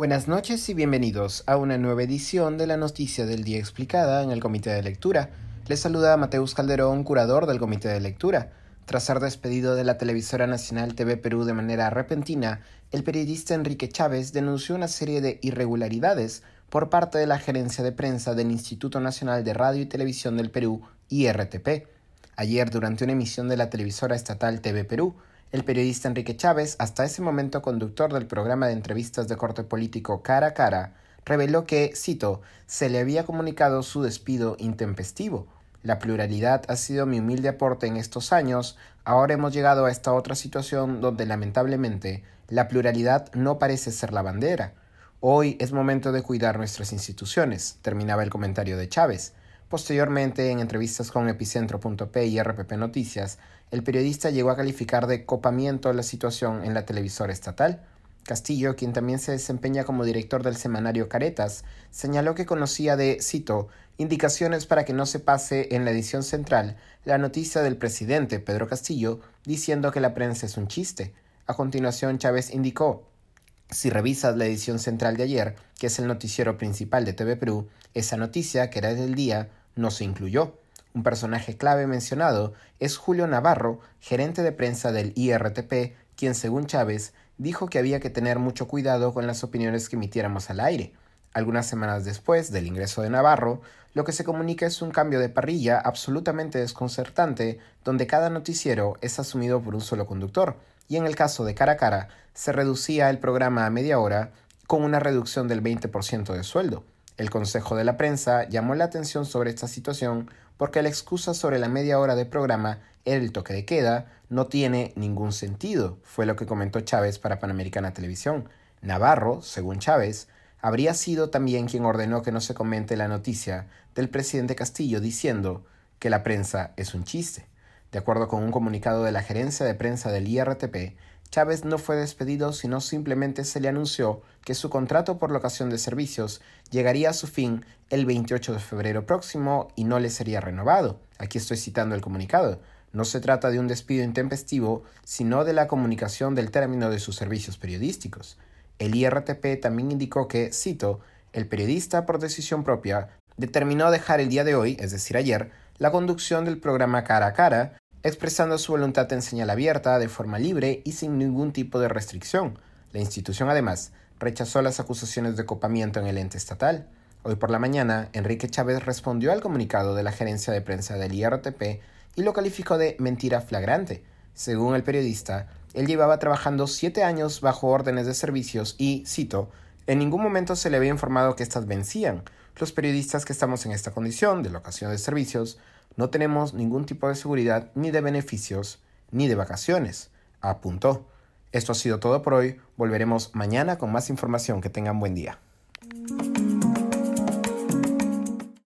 Buenas noches y bienvenidos a una nueva edición de la Noticia del Día Explicada en el Comité de Lectura. Les saluda Mateus Calderón, curador del Comité de Lectura. Tras ser despedido de la televisora nacional TV Perú de manera repentina, el periodista Enrique Chávez denunció una serie de irregularidades por parte de la gerencia de prensa del Instituto Nacional de Radio y Televisión del Perú, IRTP. Ayer, durante una emisión de la televisora estatal TV Perú, el periodista Enrique Chávez, hasta ese momento conductor del programa de entrevistas de corte político Cara a Cara, reveló que, cito, se le había comunicado su despido intempestivo. La pluralidad ha sido mi humilde aporte en estos años, ahora hemos llegado a esta otra situación donde lamentablemente la pluralidad no parece ser la bandera. Hoy es momento de cuidar nuestras instituciones, terminaba el comentario de Chávez. Posteriormente, en entrevistas con Epicentro.p y RPP Noticias, el periodista llegó a calificar de copamiento la situación en la televisora estatal. Castillo, quien también se desempeña como director del semanario Caretas, señaló que conocía de, cito, indicaciones para que no se pase en la edición central la noticia del presidente Pedro Castillo diciendo que la prensa es un chiste. A continuación, Chávez indicó, si revisas la edición central de ayer, que es el noticiero principal de TV Perú, esa noticia, que era del día, no se incluyó. Un personaje clave mencionado es Julio Navarro, gerente de prensa del IRTP, quien según Chávez dijo que había que tener mucho cuidado con las opiniones que emitiéramos al aire. Algunas semanas después del ingreso de Navarro, lo que se comunica es un cambio de parrilla absolutamente desconcertante, donde cada noticiero es asumido por un solo conductor, y en el caso de Cara a Cara, se reducía el programa a media hora con una reducción del 20% de sueldo. El Consejo de la Prensa llamó la atención sobre esta situación porque la excusa sobre la media hora de programa el toque de queda no tiene ningún sentido, fue lo que comentó Chávez para Panamericana Televisión. Navarro, según Chávez, habría sido también quien ordenó que no se comente la noticia del presidente Castillo diciendo que la prensa es un chiste. De acuerdo con un comunicado de la gerencia de prensa del IRTP, Chávez no fue despedido, sino simplemente se le anunció que su contrato por locación de servicios llegaría a su fin el 28 de febrero próximo y no le sería renovado. Aquí estoy citando el comunicado. No se trata de un despido intempestivo, sino de la comunicación del término de sus servicios periodísticos. El IRTP también indicó que, cito, el periodista, por decisión propia, determinó dejar el día de hoy, es decir, ayer, la conducción del programa Cara a Cara, expresando su voluntad en señal abierta, de forma libre y sin ningún tipo de restricción. La institución, además, rechazó las acusaciones de copamiento en el ente estatal. Hoy por la mañana, Enrique Chávez respondió al comunicado de la gerencia de prensa del IRTP y lo calificó de mentira flagrante. Según el periodista, él llevaba trabajando siete años bajo órdenes de servicios y, cito, en ningún momento se le había informado que éstas vencían. Los periodistas que estamos en esta condición de locación de servicios no tenemos ningún tipo de seguridad ni de beneficios ni de vacaciones, apuntó. Esto ha sido todo por hoy. Volveremos mañana con más información. Que tengan buen día.